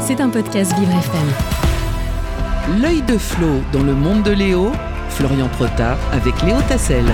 C'est un podcast Vivre FM. L'œil de Flo dans le monde de Léo, Florian Protard avec Léo Tassel.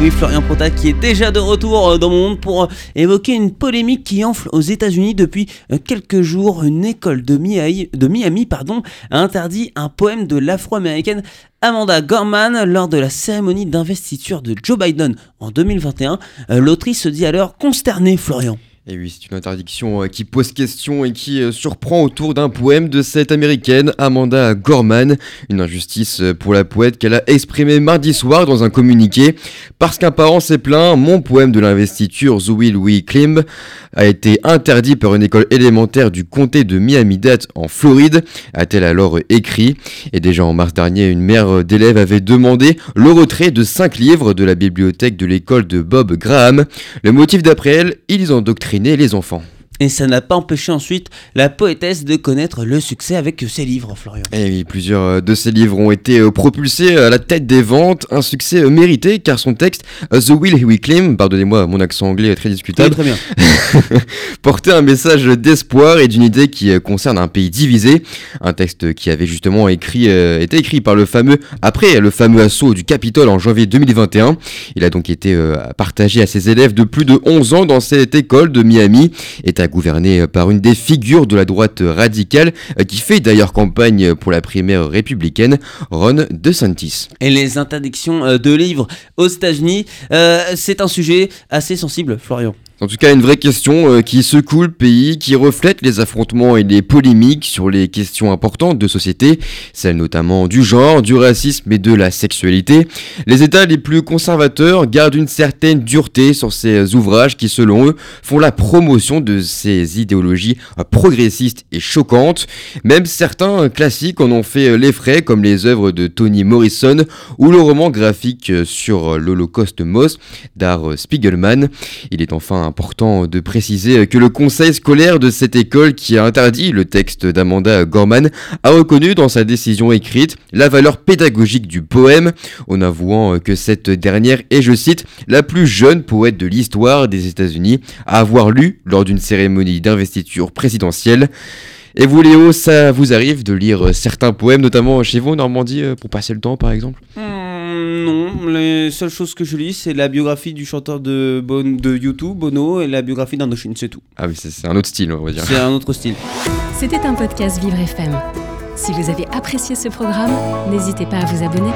Oui, Florian Prota qui est déjà de retour euh, dans mon monde pour euh, évoquer une polémique qui enfle aux États-Unis depuis euh, quelques jours. Une école de Miami, de Miami pardon, a interdit un poème de l'afro-américaine Amanda Gorman lors de la cérémonie d'investiture de Joe Biden en 2021. L'autrice se dit alors consternée, Florian. Et oui, c'est une interdiction euh, qui pose question et qui euh, surprend autour d'un poème de cette américaine, Amanda Gorman. Une injustice euh, pour la poète qu'elle a exprimée mardi soir dans un communiqué. Parce qu'un parent s'est plaint, mon poème de l'investiture, Will We Climb, a été interdit par une école élémentaire du comté de Miami-Dade en Floride, a-t-elle alors écrit. Et déjà en mars dernier, une mère d'élèves avait demandé le retrait de cinq livres de la bibliothèque de l'école de Bob Graham. Le motif d'après elle, ils endoctrinent les enfants. Et ça n'a pas empêché ensuite la poétesse de connaître le succès avec ses livres, Florian. Et eh oui, plusieurs euh, de ses livres ont été euh, propulsés à la tête des ventes, un succès euh, mérité car son texte The Will We Claim, pardonnez-moi mon accent anglais est très discutable, très bien. portait un message d'espoir et d'une idée qui concerne un pays divisé, un texte qui avait justement écrit, été écrit par le fameux, après le fameux assaut du Capitole en janvier 2021. Il a donc été partagé à ses élèves de plus de 11 ans dans cette école de Miami, gouverné par une des figures de la droite radicale euh, qui fait d'ailleurs campagne pour la primaire républicaine, Ron DeSantis. Et les interdictions euh, de livres aux États-Unis, euh, c'est un sujet assez sensible, Florian. En tout cas, une vraie question euh, qui secoue le pays, qui reflète les affrontements et les polémiques sur les questions importantes de société, celles notamment du genre, du racisme et de la sexualité. Les États les plus conservateurs gardent une certaine dureté sur ces ouvrages qui, selon eux, font la promotion de ces idéologies progressistes et choquantes. Même certains classiques en ont fait les frais, comme les œuvres de Toni Morrison ou le roman graphique sur l'Holocauste Moss d'Art Spiegelman. Il est enfin important de préciser que le conseil scolaire de cette école qui a interdit le texte d'Amanda Gorman a reconnu dans sa décision écrite la valeur pédagogique du poème en avouant que cette dernière est, je cite, la plus jeune poète de l'histoire des États-Unis à avoir lu lors d'une cérémonie d'investiture présidentielle. Et vous Léo, ça vous arrive de lire certains poèmes, notamment chez vous en Normandie, euh, pour passer le temps par exemple? Hmm, non, les seules choses que je lis, c'est la biographie du chanteur de, de YouTube, Bono, et la biographie d'Indochine, c'est tout. Ah oui, c'est un autre style, on va dire. C'est un autre style. C'était un podcast Vivre FM. Si vous avez apprécié ce programme, n'hésitez pas à vous abonner.